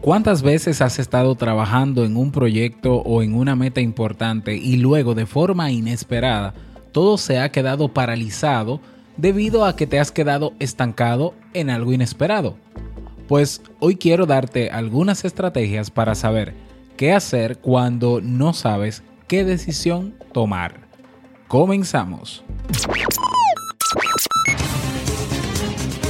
¿Cuántas veces has estado trabajando en un proyecto o en una meta importante y luego de forma inesperada todo se ha quedado paralizado debido a que te has quedado estancado en algo inesperado? Pues hoy quiero darte algunas estrategias para saber qué hacer cuando no sabes qué decisión tomar. Comenzamos.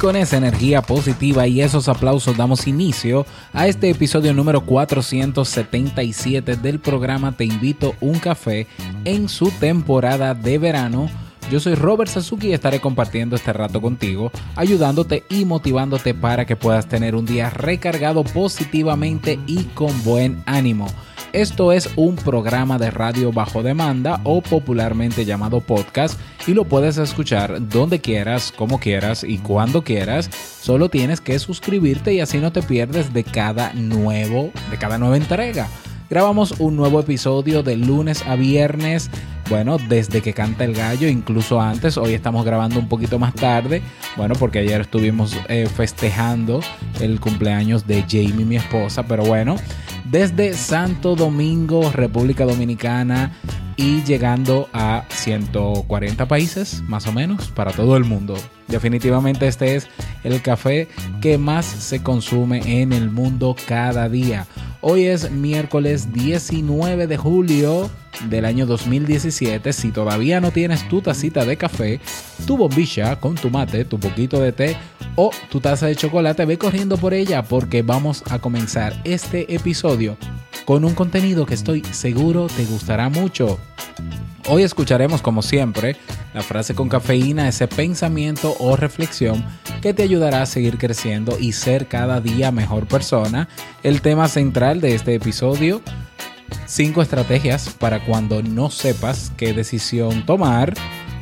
Con esa energía positiva y esos aplausos damos inicio a este episodio número 477 del programa Te invito un café en su temporada de verano. Yo soy Robert Sasuki y estaré compartiendo este rato contigo, ayudándote y motivándote para que puedas tener un día recargado positivamente y con buen ánimo. Esto es un programa de radio bajo demanda o popularmente llamado podcast y lo puedes escuchar donde quieras, como quieras y cuando quieras. Solo tienes que suscribirte y así no te pierdes de cada nuevo, de cada nueva entrega. Grabamos un nuevo episodio de lunes a viernes. Bueno, desde que canta el gallo, incluso antes, hoy estamos grabando un poquito más tarde. Bueno, porque ayer estuvimos eh, festejando el cumpleaños de Jamie, mi esposa. Pero bueno, desde Santo Domingo, República Dominicana y llegando a 140 países más o menos para todo el mundo. Definitivamente este es el café que más se consume en el mundo cada día. Hoy es miércoles 19 de julio del año 2017. Si todavía no tienes tu tacita de café, tu bombilla con tu mate, tu poquito de té o tu taza de chocolate, ve corriendo por ella porque vamos a comenzar este episodio con un contenido que estoy seguro te gustará mucho. Hoy escucharemos como siempre la frase con cafeína, ese pensamiento o reflexión que te ayudará a seguir creciendo y ser cada día mejor persona. El tema central de este episodio, 5 estrategias para cuando no sepas qué decisión tomar.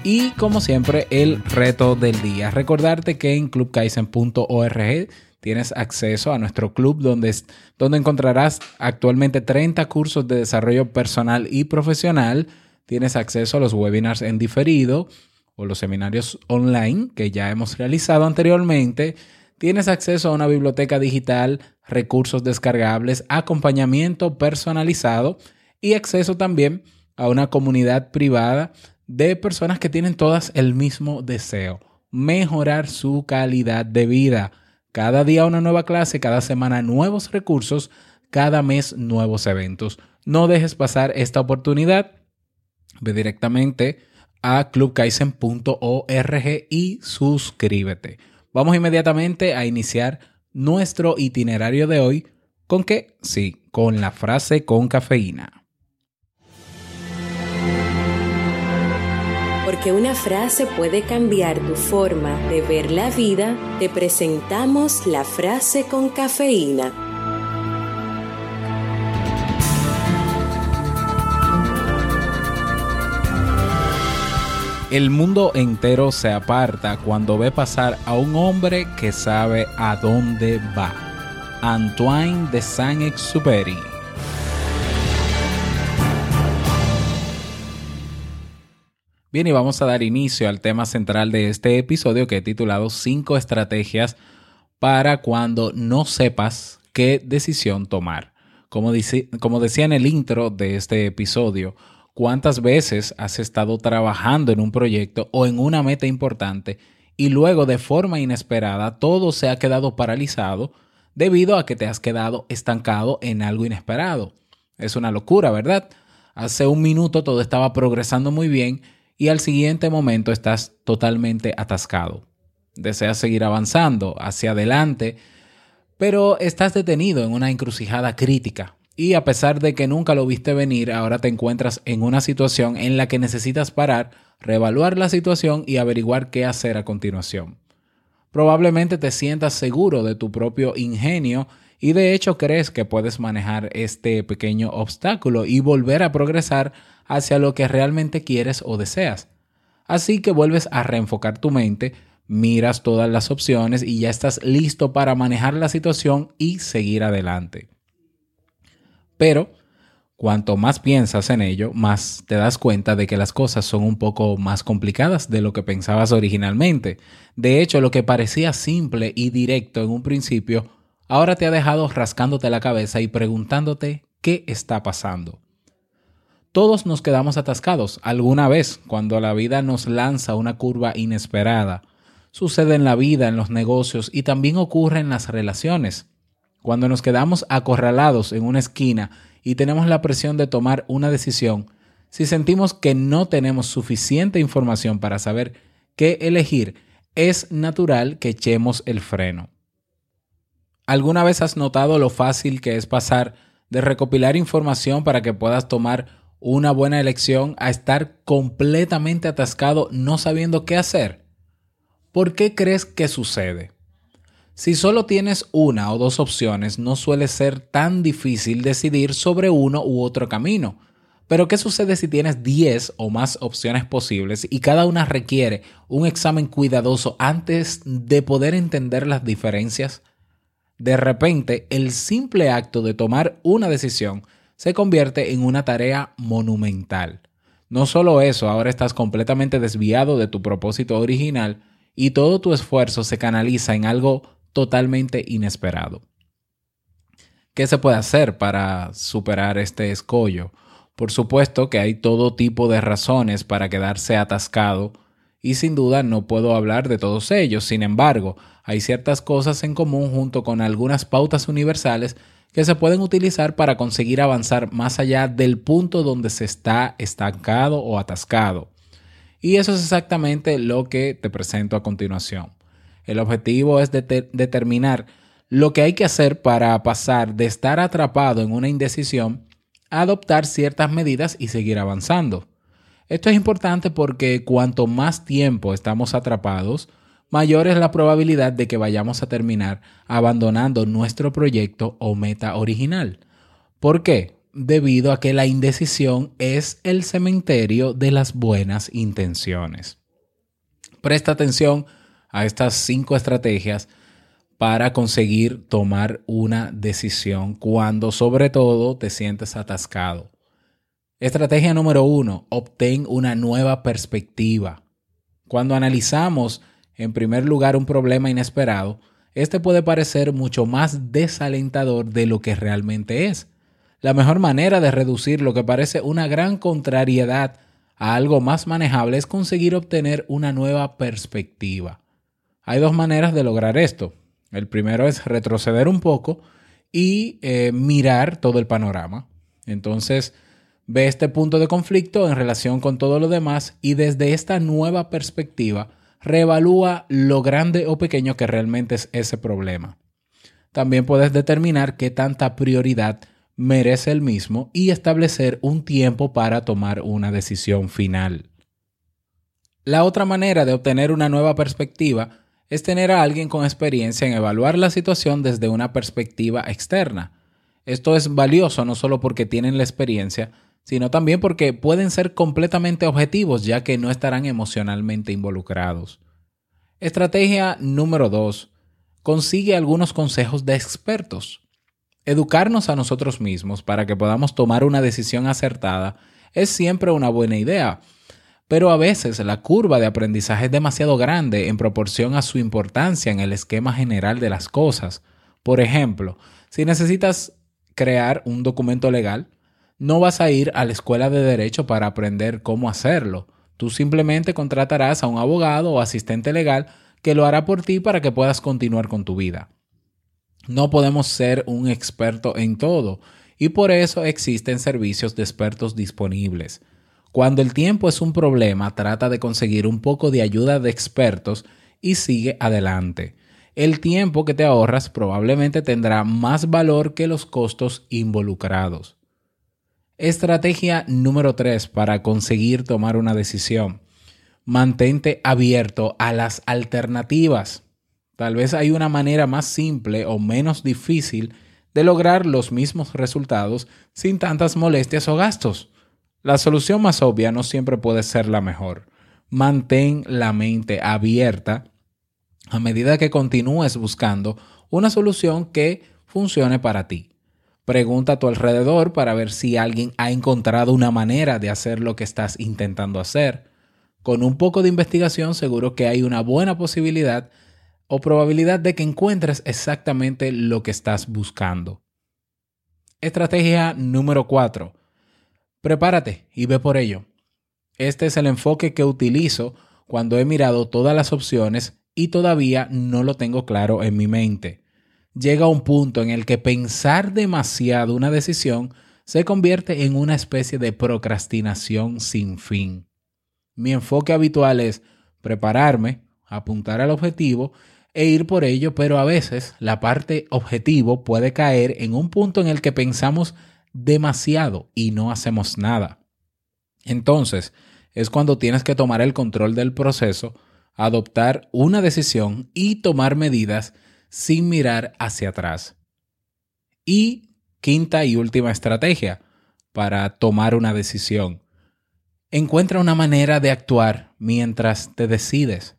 Y como siempre, el reto del día. Recordarte que en clubkaisen.org tienes acceso a nuestro club donde, donde encontrarás actualmente 30 cursos de desarrollo personal y profesional. Tienes acceso a los webinars en diferido o los seminarios online que ya hemos realizado anteriormente. Tienes acceso a una biblioteca digital, recursos descargables, acompañamiento personalizado y acceso también a una comunidad privada de personas que tienen todas el mismo deseo, mejorar su calidad de vida. Cada día una nueva clase, cada semana nuevos recursos, cada mes nuevos eventos. No dejes pasar esta oportunidad. Ve directamente a clubkaisen.org y suscríbete. Vamos inmediatamente a iniciar nuestro itinerario de hoy con qué? Sí, con la frase con cafeína. Porque una frase puede cambiar tu forma de ver la vida, te presentamos la frase con cafeína. El mundo entero se aparta cuando ve pasar a un hombre que sabe a dónde va. Antoine de Saint-Exupéry. Bien, y vamos a dar inicio al tema central de este episodio que he titulado 5 estrategias para cuando no sepas qué decisión tomar. Como, dice, como decía en el intro de este episodio, ¿Cuántas veces has estado trabajando en un proyecto o en una meta importante y luego de forma inesperada todo se ha quedado paralizado debido a que te has quedado estancado en algo inesperado? Es una locura, ¿verdad? Hace un minuto todo estaba progresando muy bien y al siguiente momento estás totalmente atascado. Deseas seguir avanzando hacia adelante, pero estás detenido en una encrucijada crítica. Y a pesar de que nunca lo viste venir, ahora te encuentras en una situación en la que necesitas parar, reevaluar la situación y averiguar qué hacer a continuación. Probablemente te sientas seguro de tu propio ingenio y de hecho crees que puedes manejar este pequeño obstáculo y volver a progresar hacia lo que realmente quieres o deseas. Así que vuelves a reenfocar tu mente, miras todas las opciones y ya estás listo para manejar la situación y seguir adelante. Pero cuanto más piensas en ello, más te das cuenta de que las cosas son un poco más complicadas de lo que pensabas originalmente. De hecho, lo que parecía simple y directo en un principio, ahora te ha dejado rascándote la cabeza y preguntándote qué está pasando. Todos nos quedamos atascados alguna vez cuando la vida nos lanza una curva inesperada. Sucede en la vida, en los negocios y también ocurre en las relaciones. Cuando nos quedamos acorralados en una esquina y tenemos la presión de tomar una decisión, si sentimos que no tenemos suficiente información para saber qué elegir, es natural que echemos el freno. ¿Alguna vez has notado lo fácil que es pasar de recopilar información para que puedas tomar una buena elección a estar completamente atascado no sabiendo qué hacer? ¿Por qué crees que sucede? Si solo tienes una o dos opciones, no suele ser tan difícil decidir sobre uno u otro camino. Pero ¿qué sucede si tienes 10 o más opciones posibles y cada una requiere un examen cuidadoso antes de poder entender las diferencias? De repente, el simple acto de tomar una decisión se convierte en una tarea monumental. No solo eso, ahora estás completamente desviado de tu propósito original y todo tu esfuerzo se canaliza en algo totalmente inesperado. ¿Qué se puede hacer para superar este escollo? Por supuesto que hay todo tipo de razones para quedarse atascado y sin duda no puedo hablar de todos ellos. Sin embargo, hay ciertas cosas en común junto con algunas pautas universales que se pueden utilizar para conseguir avanzar más allá del punto donde se está estancado o atascado. Y eso es exactamente lo que te presento a continuación. El objetivo es determinar lo que hay que hacer para pasar de estar atrapado en una indecisión a adoptar ciertas medidas y seguir avanzando. Esto es importante porque cuanto más tiempo estamos atrapados, mayor es la probabilidad de que vayamos a terminar abandonando nuestro proyecto o meta original. ¿Por qué? Debido a que la indecisión es el cementerio de las buenas intenciones. Presta atención a estas cinco estrategias para conseguir tomar una decisión cuando sobre todo te sientes atascado. Estrategia número uno, obtén una nueva perspectiva. Cuando analizamos en primer lugar un problema inesperado, este puede parecer mucho más desalentador de lo que realmente es. La mejor manera de reducir lo que parece una gran contrariedad a algo más manejable es conseguir obtener una nueva perspectiva. Hay dos maneras de lograr esto. El primero es retroceder un poco y eh, mirar todo el panorama. Entonces, ve este punto de conflicto en relación con todo lo demás y desde esta nueva perspectiva, reevalúa lo grande o pequeño que realmente es ese problema. También puedes determinar qué tanta prioridad merece el mismo y establecer un tiempo para tomar una decisión final. La otra manera de obtener una nueva perspectiva es tener a alguien con experiencia en evaluar la situación desde una perspectiva externa. Esto es valioso no solo porque tienen la experiencia, sino también porque pueden ser completamente objetivos ya que no estarán emocionalmente involucrados. Estrategia número 2. Consigue algunos consejos de expertos. Educarnos a nosotros mismos para que podamos tomar una decisión acertada es siempre una buena idea, pero a veces la curva de aprendizaje es demasiado grande en proporción a su importancia en el esquema general de las cosas. Por ejemplo, si necesitas crear un documento legal, no vas a ir a la escuela de derecho para aprender cómo hacerlo. Tú simplemente contratarás a un abogado o asistente legal que lo hará por ti para que puedas continuar con tu vida. No podemos ser un experto en todo y por eso existen servicios de expertos disponibles. Cuando el tiempo es un problema, trata de conseguir un poco de ayuda de expertos y sigue adelante. El tiempo que te ahorras probablemente tendrá más valor que los costos involucrados. Estrategia número 3 para conseguir tomar una decisión. Mantente abierto a las alternativas. Tal vez hay una manera más simple o menos difícil de lograr los mismos resultados sin tantas molestias o gastos. La solución más obvia no siempre puede ser la mejor. Mantén la mente abierta a medida que continúes buscando una solución que funcione para ti. Pregunta a tu alrededor para ver si alguien ha encontrado una manera de hacer lo que estás intentando hacer. Con un poco de investigación seguro que hay una buena posibilidad o probabilidad de que encuentres exactamente lo que estás buscando. Estrategia número 4. Prepárate y ve por ello. Este es el enfoque que utilizo cuando he mirado todas las opciones y todavía no lo tengo claro en mi mente llega un punto en el que pensar demasiado una decisión se convierte en una especie de procrastinación sin fin. Mi enfoque habitual es prepararme, apuntar al objetivo e ir por ello, pero a veces la parte objetivo puede caer en un punto en el que pensamos demasiado y no hacemos nada. Entonces, es cuando tienes que tomar el control del proceso, adoptar una decisión y tomar medidas sin mirar hacia atrás. Y quinta y última estrategia para tomar una decisión. Encuentra una manera de actuar mientras te decides.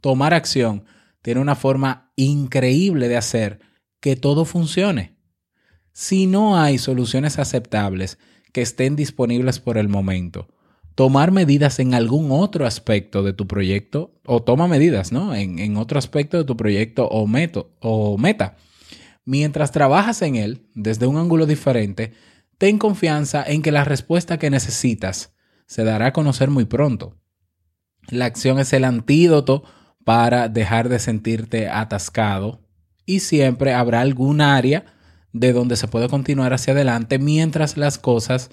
Tomar acción tiene una forma increíble de hacer que todo funcione. Si no hay soluciones aceptables que estén disponibles por el momento, tomar medidas en algún otro aspecto de tu proyecto o toma medidas, ¿no? En, otro aspecto de tu proyecto o, o meta. Mientras trabajas en él desde un ángulo diferente, ten confianza en que la respuesta que necesitas se dará a conocer muy pronto. La acción es el antídoto para dejar de sentirte atascado y siempre habrá algún área de donde se puede continuar hacia adelante mientras las cosas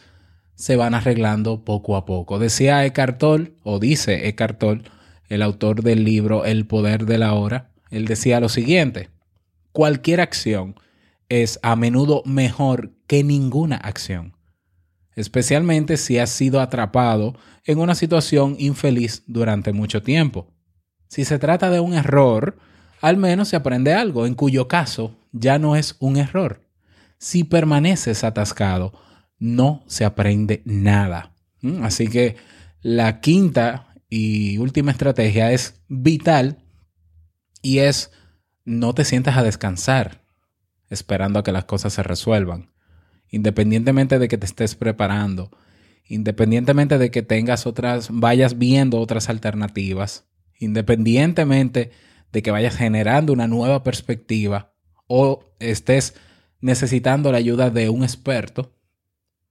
se van arreglando poco a poco. Decía Eckhart Tolle, o dice Eckhart Tolle, el autor del libro El poder de la hora, él decía lo siguiente, cualquier acción es a menudo mejor que ninguna acción, especialmente si has sido atrapado en una situación infeliz durante mucho tiempo. Si se trata de un error, al menos se aprende algo, en cuyo caso ya no es un error. Si permaneces atascado, no se aprende nada. ¿Mm? Así que la quinta y última estrategia es vital y es no te sientas a descansar esperando a que las cosas se resuelvan. Independientemente de que te estés preparando, independientemente de que tengas otras, vayas viendo otras alternativas, independientemente de que vayas generando una nueva perspectiva o estés necesitando la ayuda de un experto,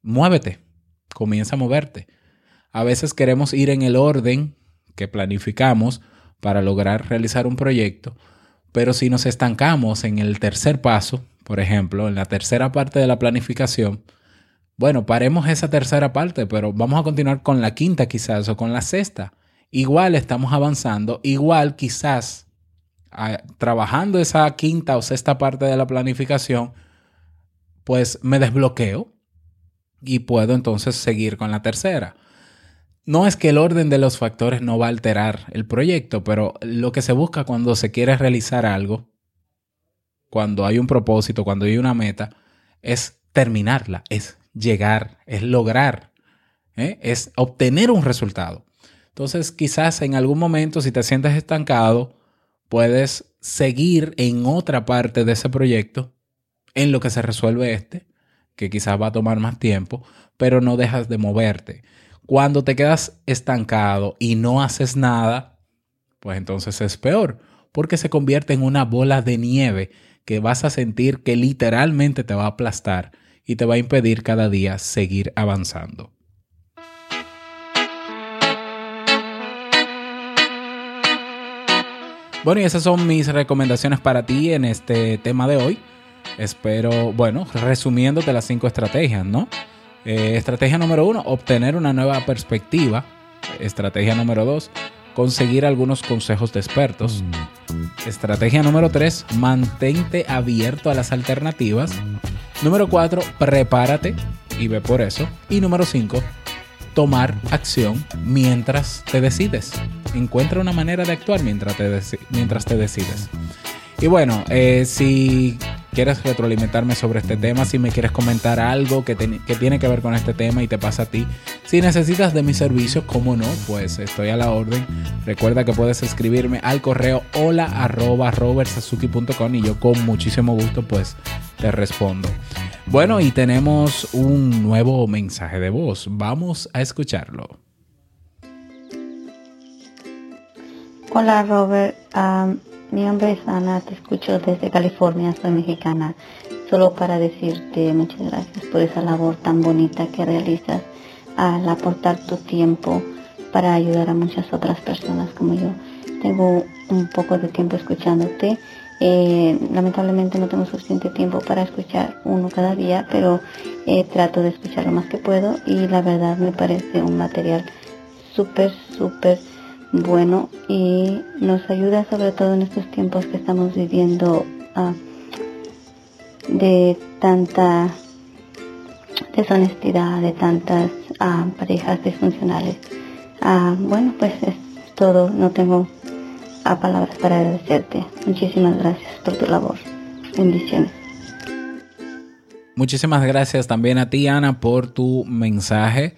muévete, comienza a moverte. A veces queremos ir en el orden que planificamos para lograr realizar un proyecto, pero si nos estancamos en el tercer paso, por ejemplo, en la tercera parte de la planificación, bueno, paremos esa tercera parte, pero vamos a continuar con la quinta quizás o con la sexta. Igual estamos avanzando, igual quizás ah, trabajando esa quinta o sexta parte de la planificación, pues me desbloqueo y puedo entonces seguir con la tercera. No es que el orden de los factores no va a alterar el proyecto, pero lo que se busca cuando se quiere realizar algo, cuando hay un propósito, cuando hay una meta, es terminarla, es llegar, es lograr, ¿eh? es obtener un resultado. Entonces quizás en algún momento si te sientes estancado, puedes seguir en otra parte de ese proyecto en lo que se resuelve este que quizás va a tomar más tiempo, pero no dejas de moverte. Cuando te quedas estancado y no haces nada, pues entonces es peor, porque se convierte en una bola de nieve que vas a sentir que literalmente te va a aplastar y te va a impedir cada día seguir avanzando. Bueno, y esas son mis recomendaciones para ti en este tema de hoy. Espero, bueno, resumiéndote las cinco estrategias, ¿no? Eh, estrategia número uno, obtener una nueva perspectiva. Estrategia número dos, conseguir algunos consejos de expertos. Estrategia número tres, mantente abierto a las alternativas. Número cuatro, prepárate y ve por eso. Y número cinco, tomar acción mientras te decides. Encuentra una manera de actuar mientras te, mientras te decides. Y bueno, eh, si quieres retroalimentarme sobre este tema, si me quieres comentar algo que, tiene que ver con este tema y te pasa a ti, si necesitas de mis servicios, como no, pues estoy a la orden. Recuerda que puedes escribirme al correo hola arroba y yo con muchísimo gusto pues te respondo. Bueno, y tenemos un nuevo mensaje de voz. Vamos a escucharlo. Hola Robert, mi nombre es Ana, te escucho desde California, soy mexicana. Solo para decirte muchas gracias por esa labor tan bonita que realizas al aportar tu tiempo para ayudar a muchas otras personas como yo. Tengo un poco de tiempo escuchándote. Eh, lamentablemente no tengo suficiente tiempo para escuchar uno cada día, pero eh, trato de escuchar lo más que puedo y la verdad me parece un material súper, súper bueno y nos ayuda sobre todo en estos tiempos que estamos viviendo ah, de tanta deshonestidad, de tantas ah, parejas disfuncionales. Ah, bueno, pues es todo, no tengo palabras para agradecerte. Muchísimas gracias por tu labor. Bendiciones. Muchísimas gracias también a ti, Ana, por tu mensaje.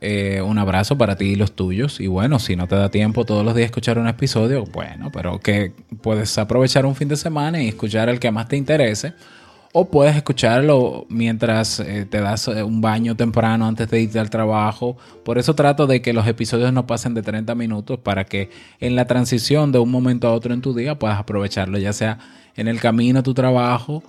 Eh, un abrazo para ti y los tuyos. Y bueno, si no te da tiempo todos los días escuchar un episodio, bueno, pero que puedes aprovechar un fin de semana y escuchar el que más te interese. O puedes escucharlo mientras eh, te das eh, un baño temprano antes de irte al trabajo. Por eso trato de que los episodios no pasen de 30 minutos para que en la transición de un momento a otro en tu día puedas aprovecharlo, ya sea en el camino a tu trabajo,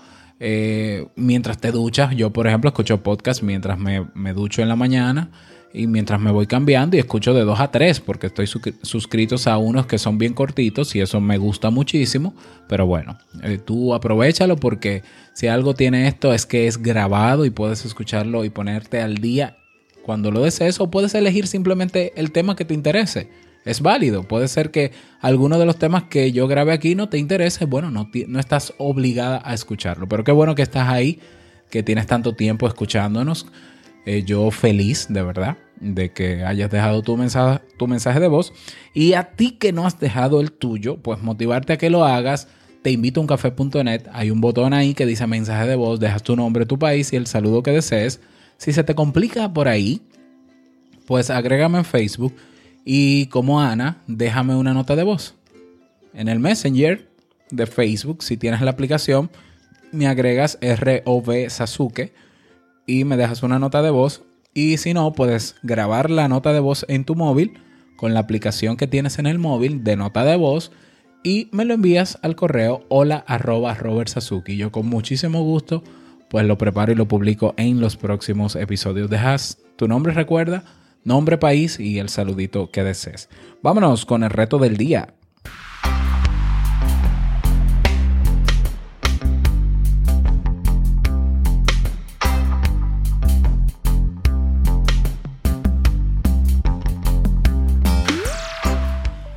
mientras te duchas. Yo, por ejemplo, escucho podcast mientras me, me ducho en la mañana y mientras me voy cambiando y escucho de 2 a 3 porque estoy suscritos a unos que son bien cortitos y eso me gusta muchísimo. Pero bueno, eh, tú aprovechalo porque si algo tiene esto es que es grabado y puedes escucharlo y ponerte al día cuando lo desees o puedes elegir simplemente el tema que te interese. Es válido, puede ser que alguno de los temas que yo grabe aquí no te interese, bueno, no, no estás obligada a escucharlo, pero qué bueno que estás ahí, que tienes tanto tiempo escuchándonos. Eh, yo feliz, de verdad de que hayas dejado tu mensaje, de voz. Y a ti que no has dejado el tuyo, pues motivarte a que lo hagas. Te invito a uncafé.net. Hay un botón ahí que dice mensaje de voz. Dejas tu nombre, tu país y el saludo que desees. Si se te complica por ahí, pues agrégame en Facebook. Y como Ana, déjame una nota de voz. En el Messenger de Facebook, si tienes la aplicación, me agregas ROV Sasuke y me dejas una nota de voz y si no, puedes grabar la nota de voz en tu móvil con la aplicación que tienes en el móvil de nota de voz y me lo envías al correo hola arroba Robert Sasuki. Yo con muchísimo gusto pues lo preparo y lo publico en los próximos episodios. Dejas tu nombre, recuerda, nombre, país y el saludito que desees. Vámonos con el reto del día.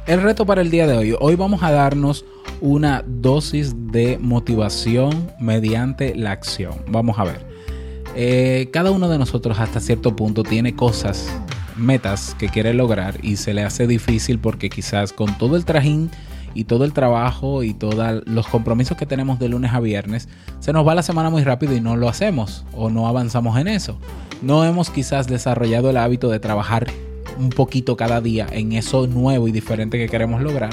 El reto para el día de hoy. Hoy vamos a darnos una dosis de motivación mediante la acción. Vamos a ver. Eh, cada uno de nosotros hasta cierto punto tiene cosas, metas que quiere lograr y se le hace difícil porque quizás con todo el trajín y todo el trabajo y todos los compromisos que tenemos de lunes a viernes, se nos va la semana muy rápido y no lo hacemos o no avanzamos en eso. No hemos quizás desarrollado el hábito de trabajar un poquito cada día en eso nuevo y diferente que queremos lograr.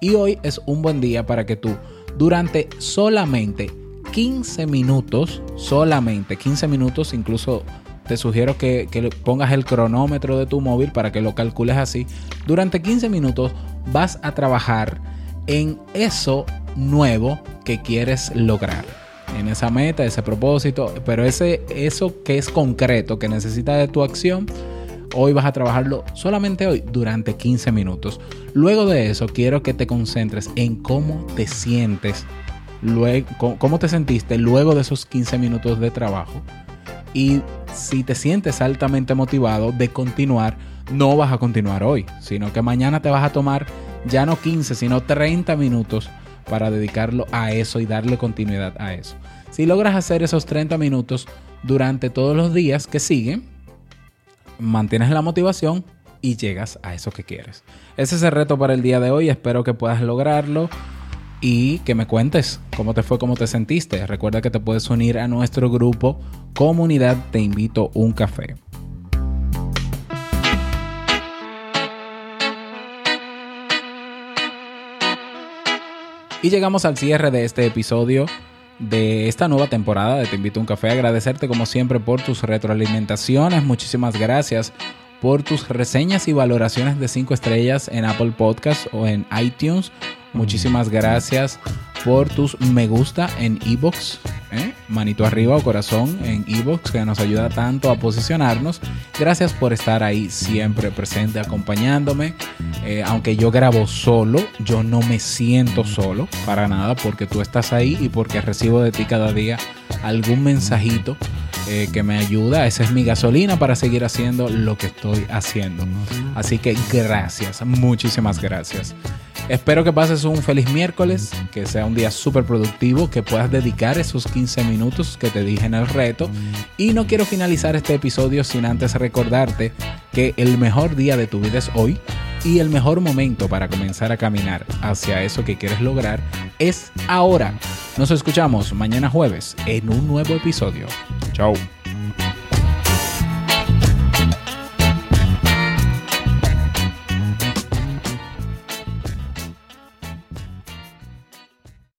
Y hoy es un buen día para que tú durante solamente 15 minutos, solamente 15 minutos, incluso te sugiero que, que, pongas el cronómetro de tu móvil para que lo calcules así. Durante 15 minutos vas a trabajar en eso nuevo que quieres lograr. en esa meta, ese propósito, pero ese, eso que es concreto, que necesita de tu acción, hoy vas a trabajarlo solamente hoy durante 15 minutos. Luego de eso, quiero que te concentres en cómo te sientes, luego, cómo te sentiste luego de esos 15 minutos de trabajo. Y si te sientes altamente motivado de continuar, no vas a continuar hoy, sino que mañana te vas a tomar ya no 15, sino 30 minutos para dedicarlo a eso y darle continuidad a eso. Si logras hacer esos 30 minutos durante todos los días que siguen, mantienes la motivación y llegas a eso que quieres. Ese es el reto para el día de hoy. Espero que puedas lograrlo y que me cuentes cómo te fue, cómo te sentiste. Recuerda que te puedes unir a nuestro grupo Comunidad Te Invito un Café. Y llegamos al cierre de este episodio de esta nueva temporada de Te Invito a un Café. Agradecerte como siempre por tus retroalimentaciones. Muchísimas gracias por tus reseñas y valoraciones de 5 estrellas en Apple Podcast o en iTunes. Muchísimas gracias por tus me gusta en Ebox, ¿eh? manito arriba o corazón en Ebox que nos ayuda tanto a posicionarnos. Gracias por estar ahí siempre presente acompañándome. Eh, aunque yo grabo solo, yo no me siento solo para nada porque tú estás ahí y porque recibo de ti cada día algún mensajito eh, que me ayuda. Esa es mi gasolina para seguir haciendo lo que estoy haciendo. Así que gracias, muchísimas gracias. Espero que pases un feliz miércoles, que sea un día súper productivo, que puedas dedicar esos 15 minutos que te dije en el reto. Y no quiero finalizar este episodio sin antes recordarte que el mejor día de tu vida es hoy y el mejor momento para comenzar a caminar hacia eso que quieres lograr es ahora. Nos escuchamos mañana jueves en un nuevo episodio. Chao.